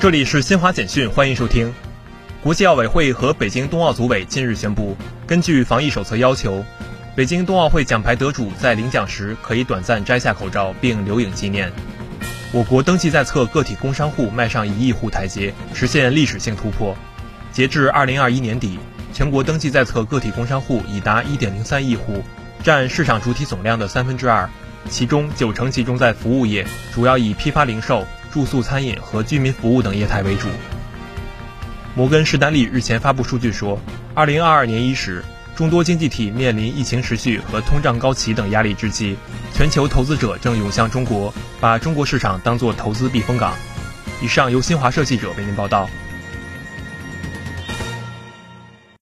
这里是新华简讯，欢迎收听。国际奥委会和北京冬奥组委近日宣布，根据防疫手册要求，北京冬奥会奖牌得主在领奖时可以短暂摘下口罩并留影纪念。我国登记在册个体工商户迈上一亿户台阶，实现历史性突破。截至二零二一年底，全国登记在册个体工商户已达一点零三亿户，占市场主体总量的三分之二，其中九成集中在服务业，主要以批发零售。住宿、餐饮和居民服务等业态为主。摩根士丹利日前发布数据说，二零二二年伊始，众多经济体面临疫情持续和通胀高企等压力之际，全球投资者正涌向中国，把中国市场当作投资避风港。以上由新华社记者为您报道。